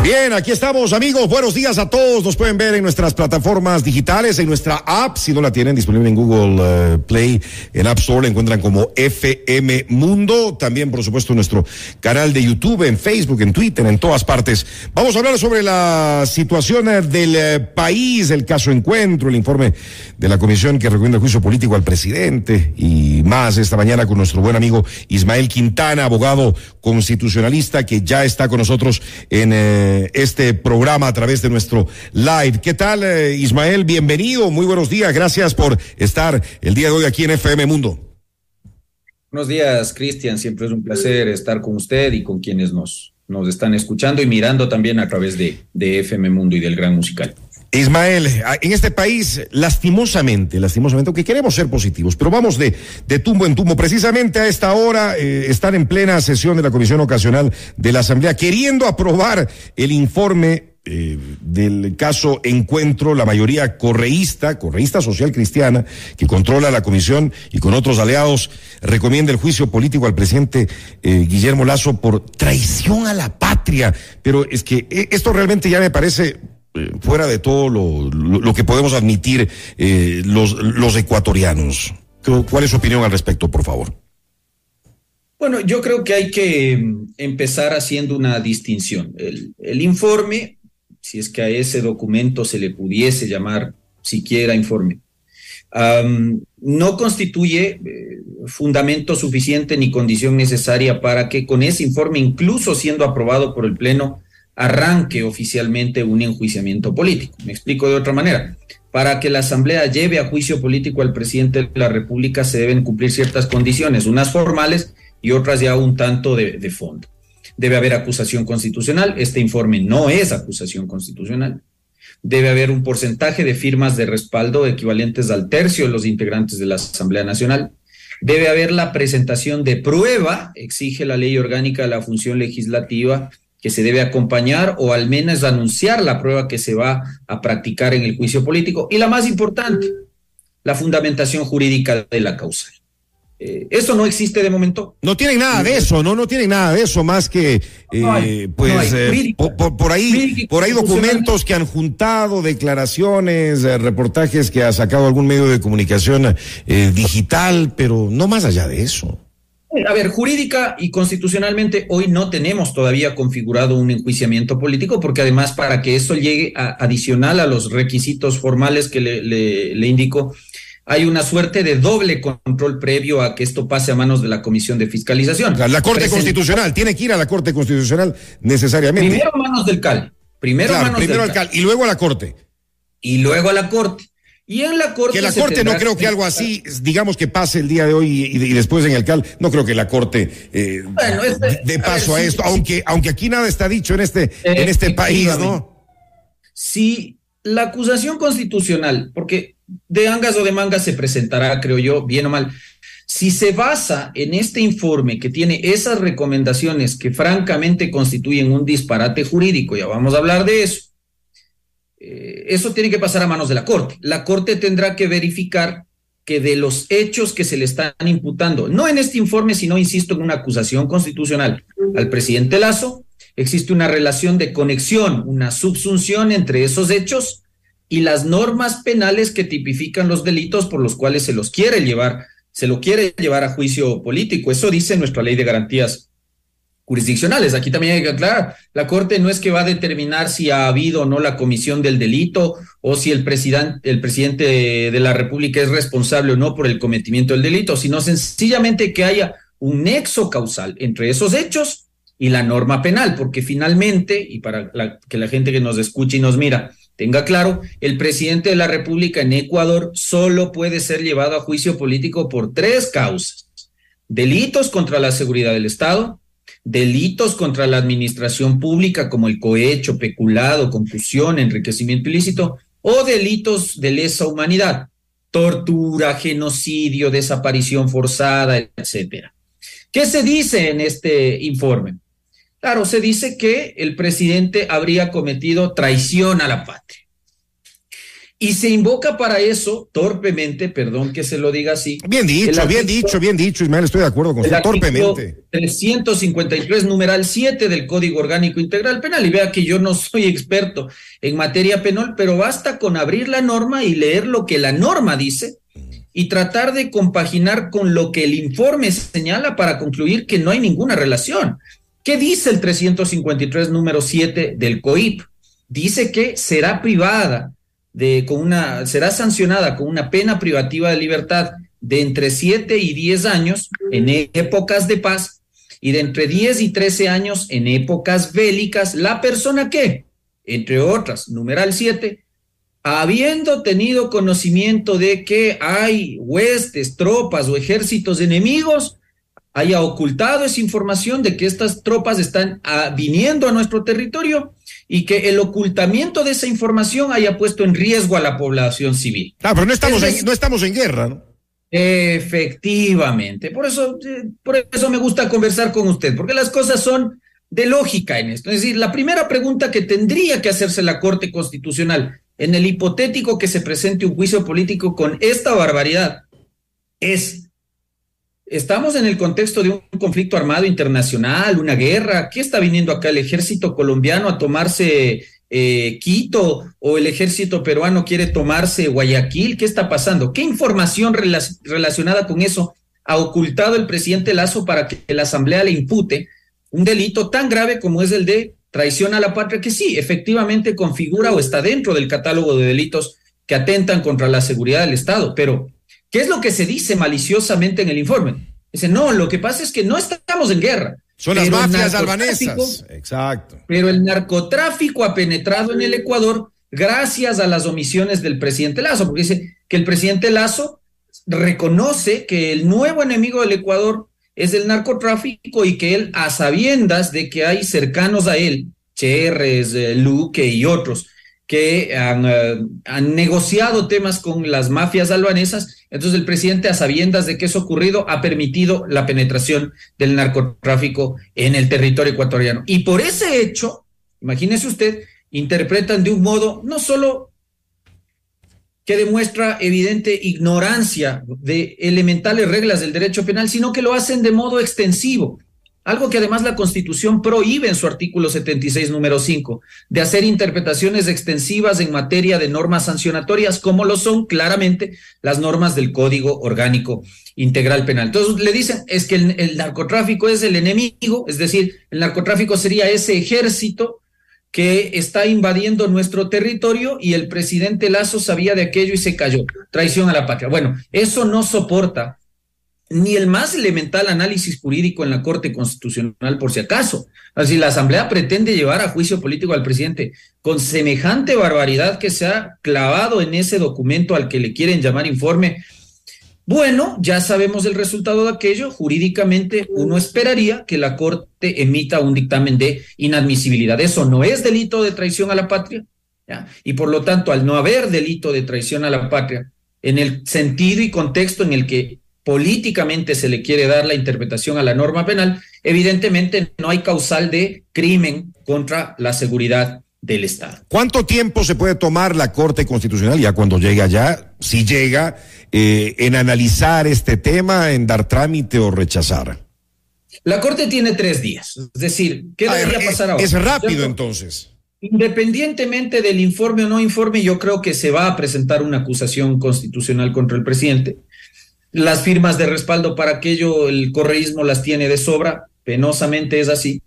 Bien, aquí estamos amigos. Buenos días a todos. Nos pueden ver en nuestras plataformas digitales, en nuestra app. Si no la tienen disponible en Google eh, Play, en App Store la encuentran como FM Mundo. También, por supuesto, nuestro canal de YouTube, en Facebook, en Twitter, en todas partes. Vamos a hablar sobre la situación eh, del eh, país, el caso Encuentro, el informe de la comisión que recomienda el juicio político al presidente y más esta mañana con nuestro buen amigo Ismael Quintana, abogado constitucionalista que ya está con nosotros en este programa a través de nuestro live. ¿Qué tal, eh, Ismael? Bienvenido, muy buenos días. Gracias por estar el día de hoy aquí en FM Mundo. Buenos días, Cristian. Siempre es un placer estar con usted y con quienes nos, nos están escuchando y mirando también a través de, de FM Mundo y del Gran Musical. Ismael, en este país, lastimosamente, lastimosamente, aunque queremos ser positivos, pero vamos de, de tumbo en tumbo. Precisamente a esta hora eh, están en plena sesión de la Comisión Ocasional de la Asamblea queriendo aprobar el informe eh, del caso Encuentro, la mayoría correísta, correísta social cristiana, que controla la comisión y con otros aliados recomienda el juicio político al presidente eh, Guillermo Lazo por traición a la patria. Pero es que eh, esto realmente ya me parece eh, fuera de todo lo, que podemos admitir eh, los, los ecuatorianos. ¿Cuál es su opinión al respecto, por favor? Bueno, yo creo que hay que mm, empezar haciendo una distinción. El, el informe, si es que a ese documento se le pudiese llamar siquiera informe, no constituye eh, fundamento suficiente ni condición necesaria para que con ese informe, incluso siendo aprobado por el Pleno, arranque oficialmente un enjuiciamiento político. Me explico de otra manera. Para que la Asamblea lleve a juicio político al presidente de la República se deben cumplir ciertas condiciones, unas formales y otras ya un tanto de, fondo. Debe haber acusación constitucional. Este informe no es acusación constitucional. Debe haber un porcentaje de firmas de respaldo equivalentes al tercio de los integrantes de la Asamblea Nacional. Debe haber la presentación de prueba, exige la ley orgánica de la función legislativa, que se debe acompañar o al menos anunciar la prueba que se va a practicar en el juicio político. Y la más importante, la fundamentación jurídica de la causa. Eh, eso no existe de momento. No tienen nada de eso, no, no tienen nada de eso más que, eh, pues, eh, por, por, ahí, por ahí documentos que han juntado, declaraciones, eh, reportajes que ha sacado algún medio de comunicación eh, digital, pero no más allá de eso. A ver, jurídica y constitucionalmente hoy no tenemos todavía configurado un enjuiciamiento político porque además para que eso llegue a, adicional a los requisitos formales que le, le, le indico, hay una suerte de doble control previo a que esto pase a manos de la Comisión de Fiscalización. La, la Corte. Constitucional, tiene que ir a la Corte Constitucional necesariamente. Primero a manos del CAL. Primero, claro, manos primero del al CAL y luego a la Corte. Y luego a la Corte. Y en la Corte. Que la Corte no creo que algo así, digamos que pase el día de hoy y, y después en el CAL, no creo que la Corte eh, bueno, este, de paso a, ver, a esto, sí, aunque, sí. aunque aquí nada está dicho en este, en este país, ¿no? Si la acusación constitucional, porque de angas o de mangas se presentará, creo yo, bien o mal, si se basa en este informe que tiene esas recomendaciones que francamente constituyen un disparate jurídico, ya vamos a hablar de eso, eso tiene que pasar a manos de la Corte. La Corte tendrá que verificar que de los hechos que se le están imputando, no en este informe, sino, insisto, en una acusación constitucional al presidente Lazo, existe una relación de conexión, una subsunción entre esos hechos y las normas penales que tipifican los delitos por los cuales se los quiere llevar, se lo quiere llevar a juicio político. Eso dice nuestra ley de garantías jurisdiccionales. Aquí también hay que aclarar, la Corte no es que va a determinar si ha habido o no la comisión del delito o si el, presidente, el presidente de la República es responsable o no por el cometimiento del delito, sino sencillamente que haya un nexo causal entre esos hechos y la norma penal, porque finalmente, y para que la gente que nos escuche y nos mira tenga claro, el presidente de la República en Ecuador solo puede ser llevado a juicio político por tres causas. Delitos contra la seguridad del Estado, delitos contra la administración pública como el cohecho, peculado, confusión, enriquecimiento ilícito o delitos de lesa humanidad, tortura, genocidio, desaparición forzada, etcétera. ¿Qué se dice en este informe? Claro, se dice que el presidente habría cometido traición a la patria. Y se invoca para eso, torpemente, perdón que se lo diga así. Bien dicho, bien dicho, bien dicho, Ismael, estoy de acuerdo con usted, torpemente. 353, numeral 7 del Código Orgánico Integral Penal. Y vea que yo no soy experto en materia penal, pero basta con abrir la norma y leer lo que la norma dice y tratar de compaginar con lo que el informe señala para concluir que no hay ninguna relación. ¿Qué dice el 353, número 7 del COIP? Dice que será privada de, con una, será sancionada con una pena privativa de libertad de entre 7 y 10 años en épocas de paz y de entre 10 y 13 años en épocas bélicas, la persona que, entre otras, numeral 7, habiendo tenido conocimiento de que hay huestes, tropas o ejércitos enemigos, haya ocultado esa información de que estas tropas están ah, viniendo a nuestro territorio y que el ocultamiento de esa información haya puesto en riesgo a la población civil. Ah, pero no estamos, en, no estamos en guerra, ¿no? Efectivamente, por eso, eh, por eso me gusta conversar con usted, porque las cosas son de lógica en esto. Es decir, la primera pregunta que tendría que hacerse la Corte Constitucional en el hipotético que se presente un juicio político con esta barbaridad es, Estamos en el contexto de un conflicto armado internacional, una guerra. ¿Qué está viniendo acá el ejército colombiano a tomarse eh, Quito o el ejército peruano quiere tomarse Guayaquil? ¿Qué está pasando? ¿Qué información relacionada con eso ha ocultado el presidente Lazo para que la Asamblea le impute un delito tan grave como es el de traición a la patria, que sí, efectivamente configura o está dentro del catálogo de delitos que atentan contra la seguridad del Estado, pero ¿Qué es lo que se dice maliciosamente en el informe? Dice, no, lo que pasa es que no estamos en guerra. Son las mafias albanesas. Exacto. Pero el narcotráfico ha penetrado en el Ecuador gracias a las omisiones del presidente Lazo, porque dice que el presidente Lazo reconoce que el nuevo enemigo del Ecuador es el narcotráfico y que él, a sabiendas de que hay cercanos a él, Cherres, eh, Luque y otros, que han, eh, han, negociado temas con las mafias albanesas. Entonces el presidente, a sabiendas de que eso ocurrido, ha permitido la penetración del narcotráfico en el territorio ecuatoriano. Y por ese hecho, imagínese usted, interpretan de un modo no solo que demuestra evidente ignorancia de elementales reglas del derecho penal, sino que lo hacen de modo extensivo. Algo que además la Constitución prohíbe en su artículo 76, número 5, de hacer interpretaciones extensivas en materia de normas sancionatorias, como lo son claramente las normas del Código Orgánico Integral Penal. Entonces le dicen, es que el, el narcotráfico es el enemigo, es decir, el narcotráfico sería ese ejército que está invadiendo nuestro territorio y el presidente Lazo sabía de aquello y se cayó. Traición a la patria. Bueno, eso no soporta ni el más elemental análisis jurídico en la Corte Constitucional, por si acaso. Así la Asamblea pretende llevar a juicio político al presidente con semejante barbaridad que se ha clavado en ese documento al que le quieren llamar informe. Bueno, ya sabemos el resultado de aquello. Jurídicamente, uno esperaría que la Corte emita un dictamen de inadmisibilidad. Eso no es delito de traición a la patria. Y por lo tanto, al no haber delito de traición a la patria, en el sentido y contexto en el que políticamente se le quiere dar la interpretación a la norma penal, evidentemente no hay causal de crimen contra la seguridad del Estado. ¿Cuánto tiempo se puede tomar la Corte Constitucional ya cuando llega allá, si llega, eh, en analizar este tema, en dar trámite o rechazar? La Corte tiene tres días, es decir, ¿qué debería pasar ahora? Es rápido entonces. Independientemente del informe o no informe, yo creo que se va a presentar una acusación constitucional contra el presidente las firmas de respaldo para aquello, el correísmo las tiene de sobra, penosamente es así.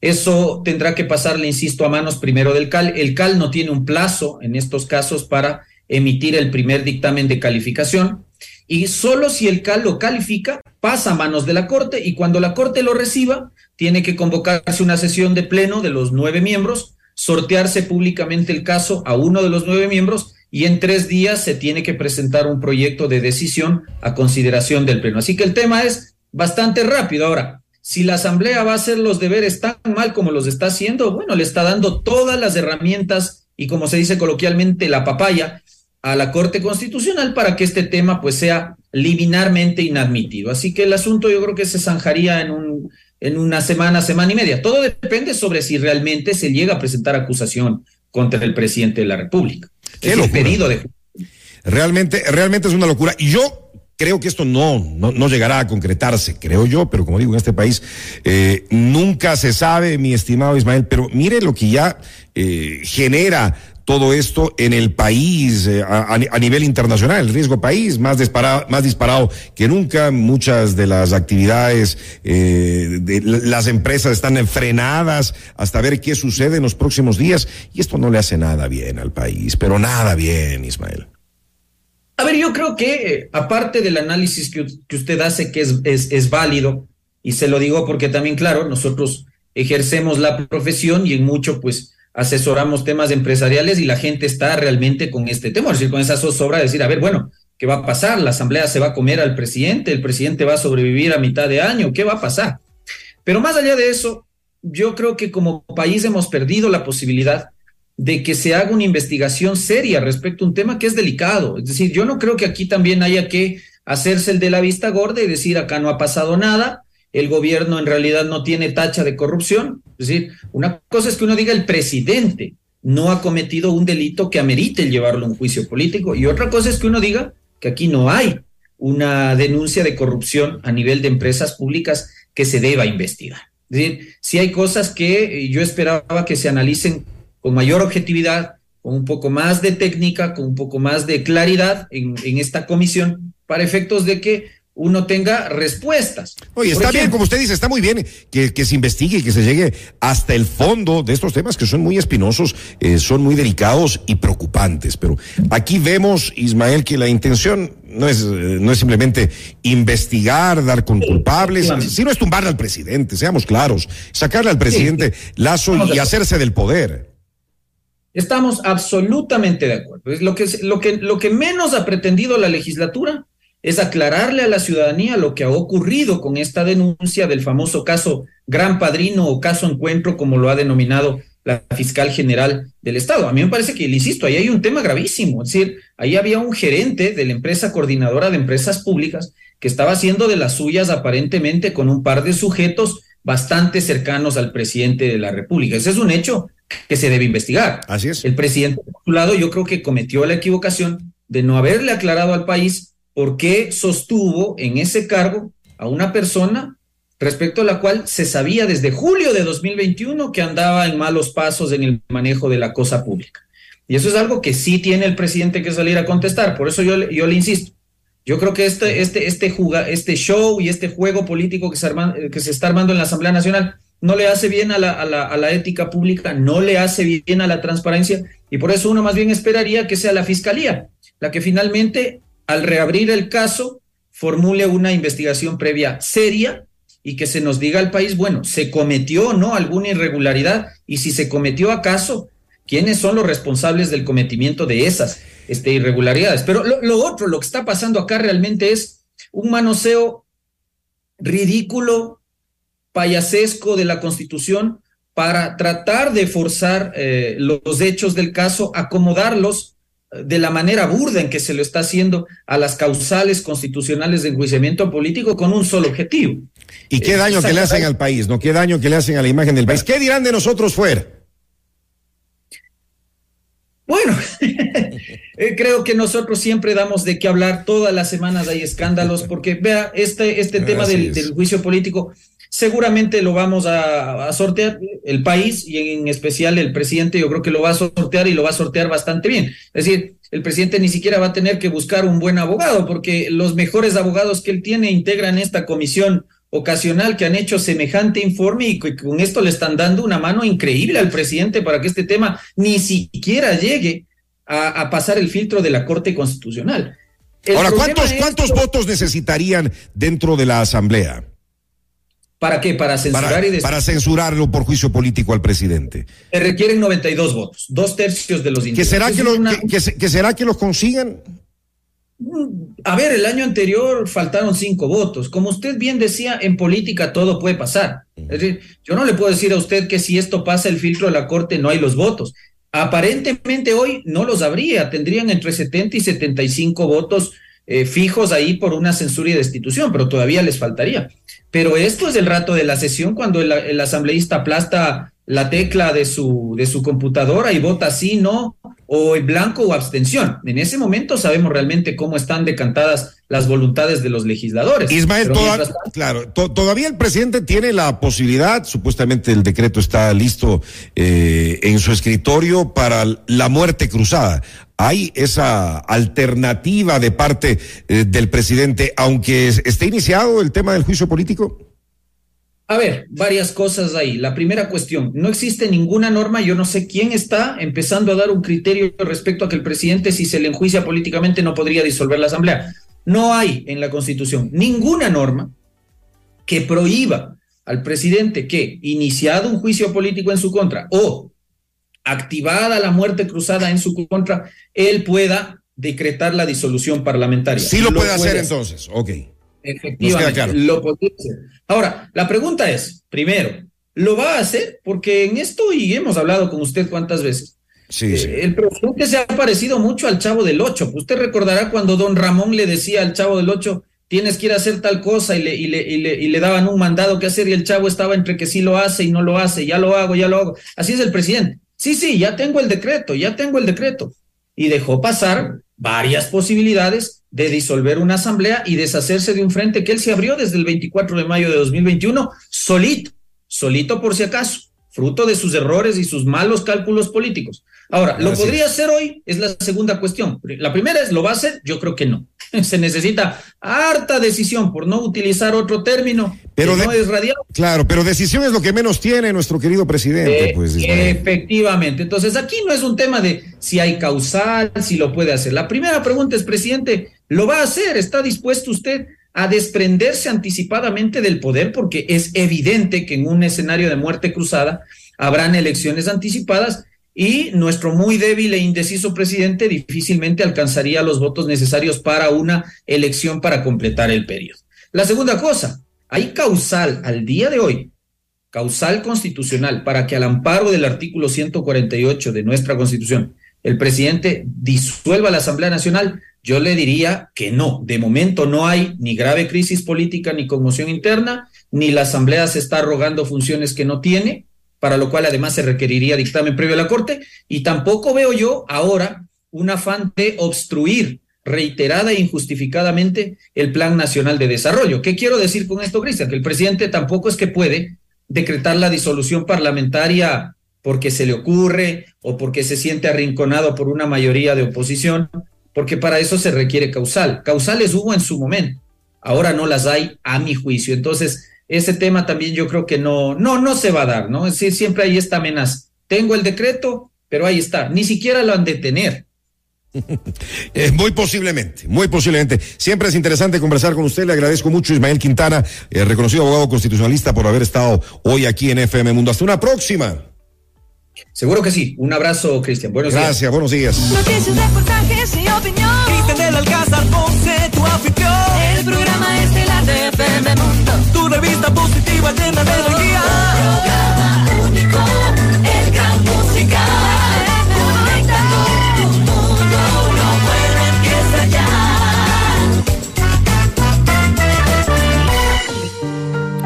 Eso tendrá que pasarle, insisto, a manos primero del CAL. El CAL no tiene un plazo en estos casos para emitir el primer dictamen de calificación y solo si el CAL lo califica, pasa a manos de la Corte y cuando la Corte lo reciba, tiene que convocarse una sesión de pleno de los nueve miembros, sortearse públicamente el caso a uno de los nueve miembros y en tres días se tiene que presentar un proyecto de decisión a consideración del Pleno. Así que el tema es bastante rápido. Ahora, si la Asamblea va a hacer los deberes tan mal como los está haciendo, bueno, le está dando todas las herramientas y como se dice coloquialmente, la papaya a la Corte Constitucional para que este tema pues sea liminarmente inadmitido. Así que el asunto yo creo que se zanjaría en un en una semana, semana y media. Todo depende sobre si realmente se llega a presentar acusación contra el presidente de la República. Qué es pedido de Realmente, realmente es una locura. Y yo creo que esto no, no, llegará a concretarse, creo yo, pero como digo, en este país eh, nunca se sabe, mi estimado Ismael, pero mire lo que ya eh, genera todo esto en el país eh, a, nivel internacional, el riesgo país más disparado, más disparado que nunca, muchas de las actividades de las empresas están frenadas hasta ver qué sucede en los próximos días y esto no le hace nada bien al país, pero nada bien, Ismael. A ver, yo creo que eh, aparte del análisis que, usted hace, que es, válido, y se lo digo porque también, claro, nosotros ejercemos la profesión y en mucho, pues, asesoramos temas empresariales y la gente está realmente con este tema, es decir, con esa zozobra de decir, a ver, bueno, ¿qué va a pasar? ¿La asamblea se va a comer al presidente? ¿El presidente va a sobrevivir a mitad de año? ¿Qué va a pasar? Pero más allá de eso, yo creo que como país hemos perdido la posibilidad de que se haga una investigación seria respecto a un tema que es delicado. Es decir, yo no creo que aquí también haya que hacerse el de la vista gorda y decir acá no ha pasado nada, el gobierno en realidad no tiene tacha de corrupción. Es decir, una cosa es que uno diga el presidente no ha cometido un delito que amerite llevarlo a un juicio político y otra cosa es que uno diga que aquí no hay una denuncia de corrupción a nivel de empresas públicas que se deba investigar. Es decir, si hay cosas que yo esperaba que se analicen con mayor objetividad, con un poco más de técnica, con un poco más de claridad en, esta comisión, para efectos de que uno tenga respuestas. Oye, está bien, como usted dice, está muy bien que, que, se investigue y que se llegue hasta el fondo de estos temas que son muy espinosos, eh, son muy delicados y preocupantes. Pero aquí vemos, Ismael, que la intención no es, eh, no es simplemente investigar, dar con culpables, sino es tumbarle al presidente, seamos claros, sacarle al presidente lazo y hacerse del poder. Estamos absolutamente de acuerdo. lo, que, lo, que, lo que menos ha pretendido la legislatura es aclararle a la ciudadanía lo que ha ocurrido con esta denuncia del famoso caso Gran Padrino o caso Encuentro, como lo ha denominado la fiscal general del Estado. A mí me parece que, le insisto, ahí hay un tema gravísimo. Es decir, ahí había un gerente de la empresa coordinadora de empresas públicas que estaba haciendo de las suyas aparentemente con un par de sujetos bastante cercanos al presidente de la República. Ese es un hecho que se debe investigar. Así es. El presidente, por su lado, yo creo que cometió la equivocación de no haberle aclarado al país por qué sostuvo en ese cargo a una persona respecto a la cual se sabía desde julio de 2021 que andaba en malos pasos en el manejo de la cosa pública. Y eso es algo que sí tiene el presidente que salir a contestar. Por eso yo, yo le insisto. Yo creo que este, este, este, este show y este juego político que se, que se está armando en la Asamblea Nacional no le hace bien a la, a, la, a la, ética pública, no le hace bien a la transparencia y por eso uno más bien esperaría que sea la Fiscalía la que finalmente, al reabrir el caso, formule una investigación previa seria y que se nos diga al país, bueno, ¿se cometió o no alguna irregularidad? Y si se cometió acaso, ¿quiénes son los responsables del cometimiento de esas este, irregularidades? Pero lo, otro, lo que está pasando acá realmente es un manoseo ridículo, payasesco de la Constitución para tratar de forzar eh, los hechos del caso, acomodarlos de la manera burda en que se lo está haciendo a las causales constitucionales de enjuiciamiento político con un solo objetivo. ¿Y qué daño que le hacen al país, no? ¿Qué daño que le hacen a la imagen del país? ¿Qué dirán de nosotros fuera? Bueno, eh, creo que nosotros siempre damos de qué hablar, todas las semanas hay escándalos, porque vea, este, este tema del, del, juicio político seguramente lo vamos a, sortear el país y en especial el presidente, yo creo que lo va a sortear y lo va a sortear bastante bien. Es decir, el presidente ni siquiera va a tener que buscar un buen abogado, porque los mejores abogados que él tiene integran esta comisión ocasional que han hecho semejante informe y que con esto le están dando una mano increíble al presidente para que este tema ni siquiera llegue a, pasar el filtro de la Corte Constitucional. Ahora, ¿cuántos, ¿cuántos votos necesitarían dentro de la Asamblea? ¿Para qué? Para censurar y Para censurarlo por juicio político al presidente. Se requieren 92 votos, dos tercios de los ¿Que será que, que, será que los consigan? Mm, a ver, el año anterior faltaron cinco votos. Como usted bien decía, en política todo puede pasar. Es decir, yo no le puedo decir a usted que si esto pasa el filtro de la Corte no hay los votos. Aparentemente hoy no los habría, tendrían entre 70 y 75 votos eh, fijos ahí por una censura y destitución, pero todavía les faltaría. Pero esto es el rato de la sesión cuando el, asambleísta aplasta la tecla de su, de su computadora y vota sí, no, o en blanco o abstención. En ese momento sabemos realmente cómo están decantadas las voluntades de los legisladores. Ismael, claro, todavía el presidente tiene la posibilidad, supuestamente el decreto está listo eh, en su escritorio para la muerte cruzada. ¿Hay esa alternativa de parte eh, del presidente, aunque esté iniciado el tema del juicio político? A ver, varias cosas ahí. La primera cuestión, no existe ninguna norma, yo no sé quién está empezando a dar un criterio respecto a que el presidente, si se le enjuicia políticamente, no podría disolver la Asamblea. No hay en la Constitución ninguna norma que prohíba al presidente que, iniciado un juicio político en su contra o activada la muerte cruzada en su contra, él pueda decretar la disolución parlamentaria. Sí lo, puede, hacer, entonces, ok. Efectivamente, lo podría hacer. Ahora, la pregunta es, primero, ¿lo va a hacer? Porque en esto, y hemos hablado con usted cuántas veces, sí, sí. Eh, el presidente se ha parecido mucho al Chavo del Ocho. Usted recordará cuando don Ramón le decía al Chavo del Ocho, tienes que ir a hacer tal cosa y le, y le, y le, y le daban un mandado que hacer y el Chavo estaba entre que sí lo hace y no lo hace, ya lo hago, ya lo hago. Así es el presidente. Sí, sí, ya tengo el decreto, ya tengo el decreto. Y dejó pasar varias posibilidades de disolver una asamblea y deshacerse de un frente que él se abrió desde el 24 de mayo de 2021, solito, solito por si acaso, fruto de sus errores y sus malos cálculos políticos. Ahora, ¿lo podría hacer hoy? Es la segunda cuestión. La primera es, ¿lo va a hacer? Yo creo que no. Se necesita harta decisión, por no utilizar otro término, pero no es radial. Claro, pero decisión es lo que menos tiene nuestro querido presidente. Eh, pues, efectivamente. Entonces, aquí no es un tema de si hay causal, si lo puede hacer. La primera pregunta es, presidente, ¿lo va a hacer? ¿Está dispuesto usted a desprenderse anticipadamente del poder? Porque es evidente que en un escenario de muerte cruzada habrán elecciones anticipadas y nuestro muy débil e indeciso presidente difícilmente alcanzaría los votos necesarios para una elección para completar el periodo. La segunda cosa, hay causal al día de hoy, causal constitucional para que al amparo del artículo 148 de nuestra constitución el presidente disuelva la Asamblea Nacional, yo le diría que no. De momento no hay ni grave crisis política ni conmoción interna, ni la Asamblea se está arrogando funciones que no tiene, para lo cual además se requeriría dictamen previo a la Corte, y tampoco veo yo ahora un afán de obstruir reiterada e injustificadamente el Plan Nacional de Desarrollo. ¿Qué quiero decir con esto, Cristian? Que el presidente tampoco es que puede decretar la disolución parlamentaria porque se le ocurre o porque se siente arrinconado por una mayoría de oposición, porque para eso se requiere causal. Causales hubo en su momento, ahora no las hay a mi juicio. Entonces, ese tema también yo creo que no, no, no se va a dar, ¿no? Es decir, siempre hay esta amenaza. Tengo el decreto, pero ahí está. Ni siquiera lo han de tener. Eh, muy posiblemente, muy posiblemente. Siempre es interesante conversar con usted. Le agradezco mucho, Ismael Quintana, eh, reconocido abogado constitucionalista, por haber estado hoy aquí en FM Mundo. Hasta una próxima. Seguro que sí. Un abrazo, Cristian. Buenos días. Gracias, buenos días. Noticias, en el Alcázar Ponce, tu afición. El programa estelar de FM Mundo. Tu revista positiva llena de energía. Oh. oh, oh.